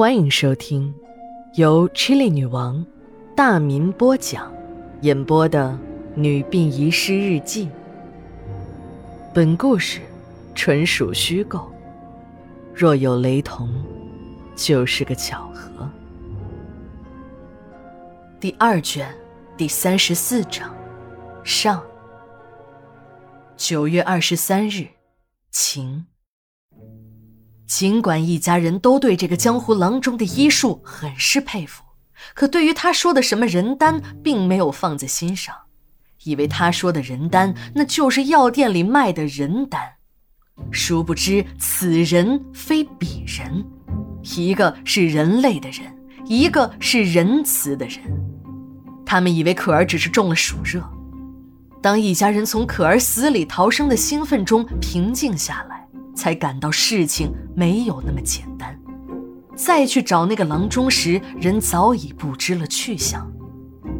欢迎收听由 Chili 女王大民播讲、演播的《女病遗失日记》。本故事纯属虚构，若有雷同，就是个巧合。第二卷第三十四章上。九月二十三日，晴。尽管一家人都对这个江湖郎中的医术很是佩服，可对于他说的什么人丹，并没有放在心上，以为他说的人丹那就是药店里卖的人丹。殊不知此人非彼人，一个是人类的人，一个是仁慈的人。他们以为可儿只是中了暑热，当一家人从可儿死里逃生的兴奋中平静下来。才感到事情没有那么简单。再去找那个郎中时，人早已不知了去向。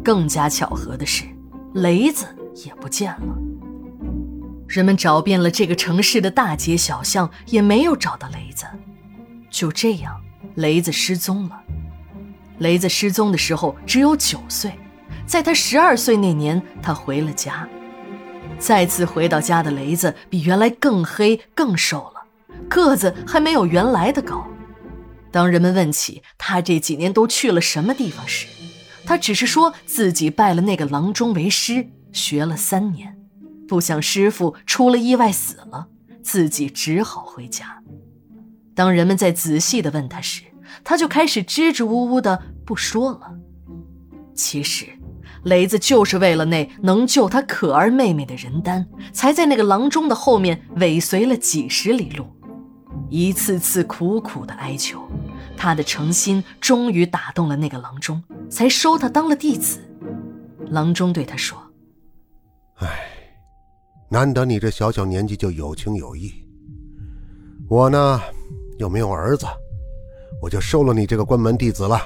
更加巧合的是，雷子也不见了。人们找遍了这个城市的大街小巷，也没有找到雷子。就这样，雷子失踪了。雷子失踪的时候只有九岁，在他十二岁那年，他回了家。再次回到家的雷子比原来更黑、更瘦了，个子还没有原来的高。当人们问起他这几年都去了什么地方时，他只是说自己拜了那个郎中为师，学了三年，不想师傅出了意外死了，自己只好回家。当人们再仔细地问他时，他就开始支支吾吾的不说了。其实。雷子就是为了那能救他可儿妹妹的人丹，才在那个郎中的后面尾随了几十里路，一次次苦苦的哀求，他的诚心终于打动了那个郎中，才收他当了弟子。郎中对他说：“哎，难得你这小小年纪就有情有义，我呢又没有儿子，我就收了你这个关门弟子了。”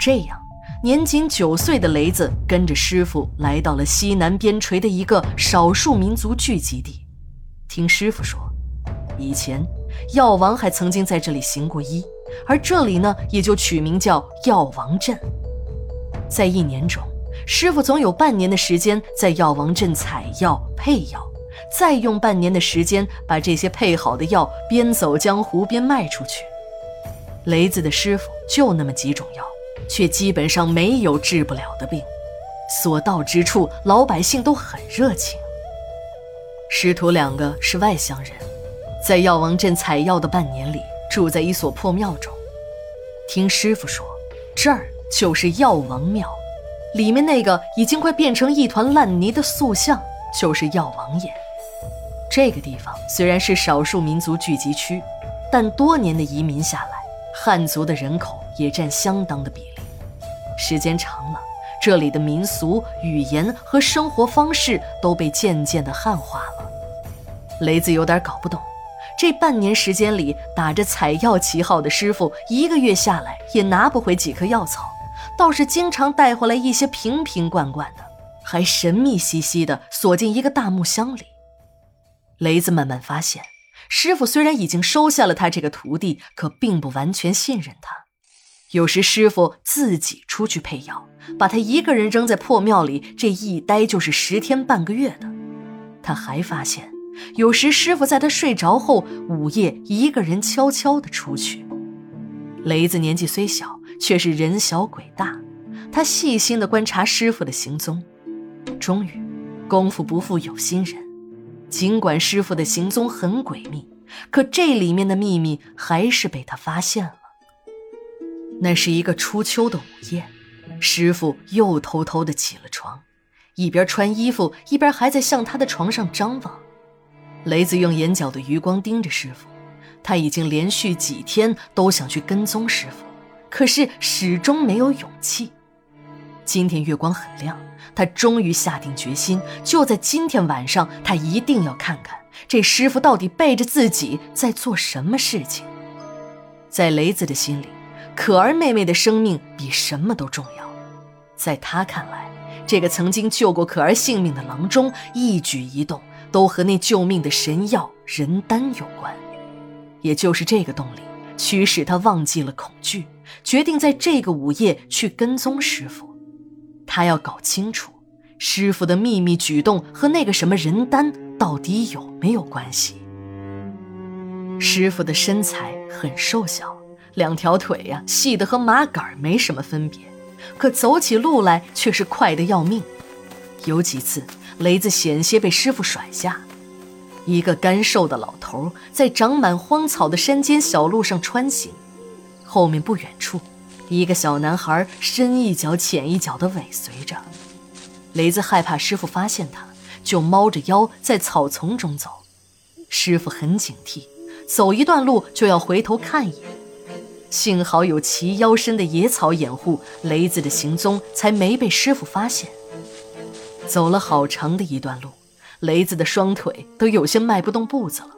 这样。年仅九岁的雷子跟着师傅来到了西南边陲的一个少数民族聚集地。听师傅说，以前药王还曾经在这里行过医，而这里呢，也就取名叫药王镇。在一年中，师傅总有半年的时间在药王镇采药配药，再用半年的时间把这些配好的药边走江湖边卖出去。雷子的师傅就那么几种药。却基本上没有治不了的病，所到之处，老百姓都很热情。师徒两个是外乡人，在药王镇采药的半年里，住在一所破庙中。听师傅说，这儿就是药王庙，里面那个已经快变成一团烂泥的塑像，就是药王爷。这个地方虽然是少数民族聚集区，但多年的移民下来，汉族的人口也占相当的比例。时间长了，这里的民俗、语言和生活方式都被渐渐的汉化了。雷子有点搞不懂，这半年时间里，打着采药旗号的师傅，一个月下来也拿不回几棵药草，倒是经常带回来一些瓶瓶罐罐的，还神秘兮兮的锁进一个大木箱里。雷子慢慢发现，师傅虽然已经收下了他这个徒弟，可并不完全信任他。有时师傅自己出去配药，把他一个人扔在破庙里，这一待就是十天半个月的。他还发现，有时师傅在他睡着后，午夜一个人悄悄地出去。雷子年纪虽小，却是人小鬼大，他细心地观察师傅的行踪。终于，功夫不负有心人，尽管师傅的行踪很诡秘，可这里面的秘密还是被他发现了。那是一个初秋的午夜，师傅又偷偷的起了床，一边穿衣服，一边还在向他的床上张望。雷子用眼角的余光盯着师傅，他已经连续几天都想去跟踪师傅，可是始终没有勇气。今天月光很亮，他终于下定决心，就在今天晚上，他一定要看看这师傅到底背着自己在做什么事情。在雷子的心里。可儿妹妹的生命比什么都重要，在他看来，这个曾经救过可儿性命的郎中一举一动都和那救命的神药人丹有关。也就是这个动力，驱使他忘记了恐惧，决定在这个午夜去跟踪师傅。他要搞清楚师傅的秘密举动和那个什么人丹到底有没有关系。师傅的身材很瘦小，两条腿呀细得和麻杆没什么分别，可走起路来却是快得要命。有几次，雷子险些被师傅甩下。一个干瘦的老头在长满荒草的山间小路上穿行，后面不远处，一个小男孩深一脚浅一脚地尾随着。雷子害怕师傅发现他，就猫着腰在草丛中走。师傅很警惕，走一段路就要回头看一眼。幸好有齐腰深的野草掩护，雷子的行踪才没被师傅发现。走了好长的一段路。雷子的双腿都有些迈不动步子了，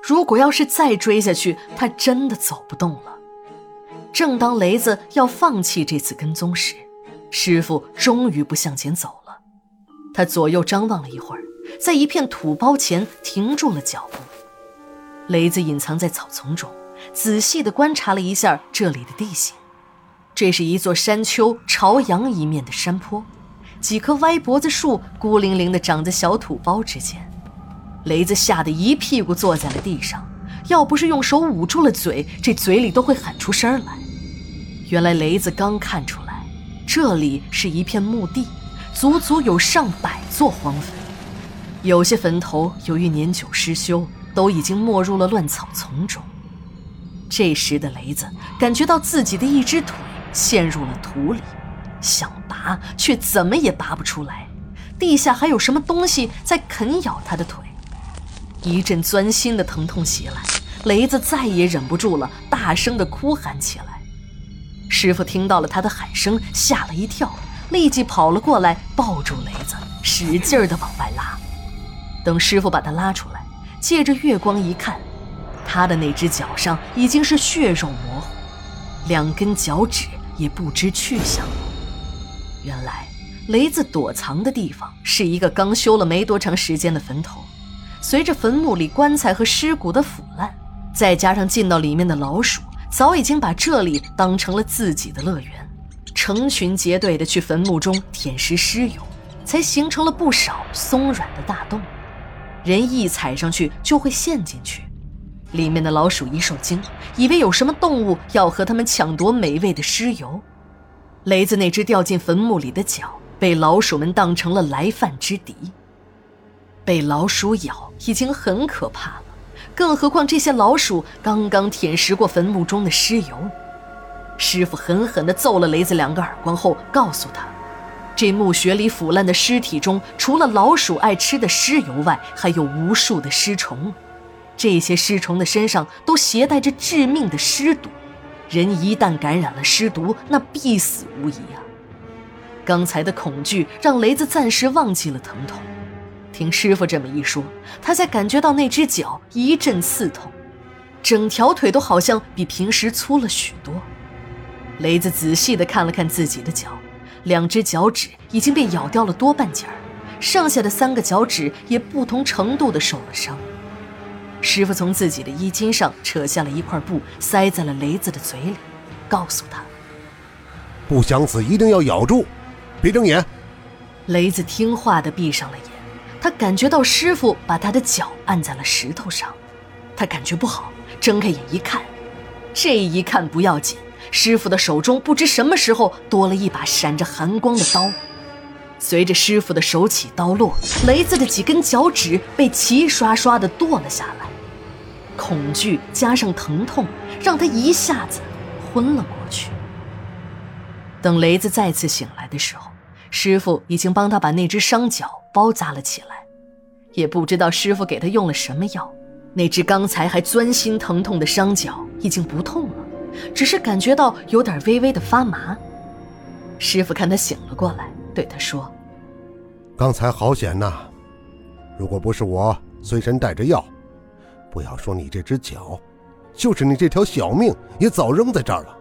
如果要是再追下去，他真的走不动了。正当雷子要放弃这次跟踪时，师傅终于不向前走了。他左右张望了一会儿，在一片土包前停住了脚步。雷子隐藏在草丛中，仔细地观察了一下这里的地形。这是一座山丘朝阳一面的山坡。几棵歪脖子树孤零零地长在小土包之间，雷子吓得一屁股坐在了地上。要不是用手捂住了嘴，这嘴里都会喊出声来。原来雷子刚看出来，这里是一片墓地，足足有上百座荒坟。有些坟头由于年久失修，都已经没入了乱草丛中。这时的雷子感觉到自己的一只腿陷入了土里。想拔，却怎么也拔不出来。地下还有什么东西在啃咬他的腿？一阵钻心的疼痛袭来，雷子再也忍不住了，大声的哭喊起来。师傅听到了他的喊声，吓了一跳，立即跑了过来，抱住雷子，使劲儿的往外拉。等师傅把他拉出来，借着月光一看，他的那只脚上已经是血肉模糊，两根脚趾也不知去向。原来，雷子躲藏的地方是一个刚修了没多长时间的坟头。随着坟墓里棺材和尸骨的腐烂，再加上进到里面的老鼠，早已经把这里当成了自己的乐园，成群结队的去坟墓中舔食尸油，才形成了不少松软的大洞。人一踩上去就会陷进去，里面的老鼠一受惊，以为有什么动物要和他们抢夺美味的尸油。雷子那只掉进坟墓里的脚，被老鼠们当成了来犯之敌。被老鼠咬已经很可怕了，更何况这些老鼠刚刚舔食过坟墓中的尸油。师傅狠狠地揍了雷子两个耳光后，告诉他：这墓穴里腐烂的尸体中，除了老鼠爱吃的尸油外，还有无数的尸虫。这些尸虫的身上都携带着致命的尸毒。人一旦感染了尸毒，那必死无疑啊！刚才的恐惧让雷子暂时忘记了疼痛。听师傅这么一说，他才感觉到那只脚一阵刺痛，整条腿都好像比平时粗了许多。雷子仔细地看了看自己的脚，两只脚趾已经被咬掉了多半截儿，剩下的三个脚趾也不同程度地受了伤。师傅从自己的衣襟上扯下了一块布，塞在了雷子的嘴里，告诉他：“不想死，一定要咬住，别睁眼。”雷子听话的闭上了眼。他感觉到师傅把他的脚按在了石头上，他感觉不好，睁开眼一看，这一看不要紧，师傅的手中不知什么时候多了一把闪着寒光的刀。随着师傅的手起刀落，雷子的几根脚趾被齐刷刷地剁了下来。恐惧加上疼痛，让他一下子昏了过去。等雷子再次醒来的时候，师傅已经帮他把那只伤脚包扎了起来。也不知道师傅给他用了什么药，那只刚才还钻心疼痛的伤脚已经不痛了，只是感觉到有点微微的发麻。师傅看他醒了过来，对他说：“刚才好险呐！如果不是我随身带着药。”不要说你这只脚，就是你这条小命也早扔在这儿了。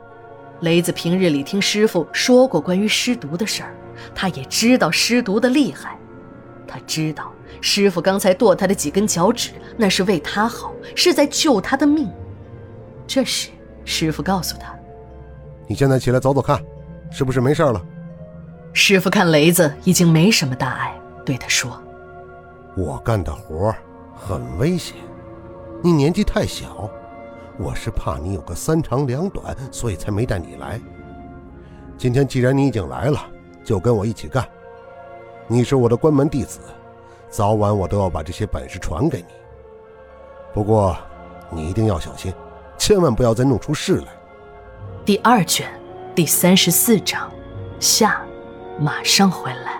雷子平日里听师傅说过关于尸毒的事儿，他也知道尸毒的厉害。他知道师傅刚才剁他的几根脚趾，那是为他好，是在救他的命。这时，师傅告诉他：“你现在起来走走看，是不是没事了？”师傅看雷子已经没什么大碍，对他说：“我干的活很危险，你年纪太小，我是怕你有个三长两短，所以才没带你来。今天既然你已经来了，就跟我一起干。你是我的关门弟子，早晚我都要把这些本事传给你。不过，你一定要小心，千万不要再弄出事来。”第二卷第三十四章，下。马上回来。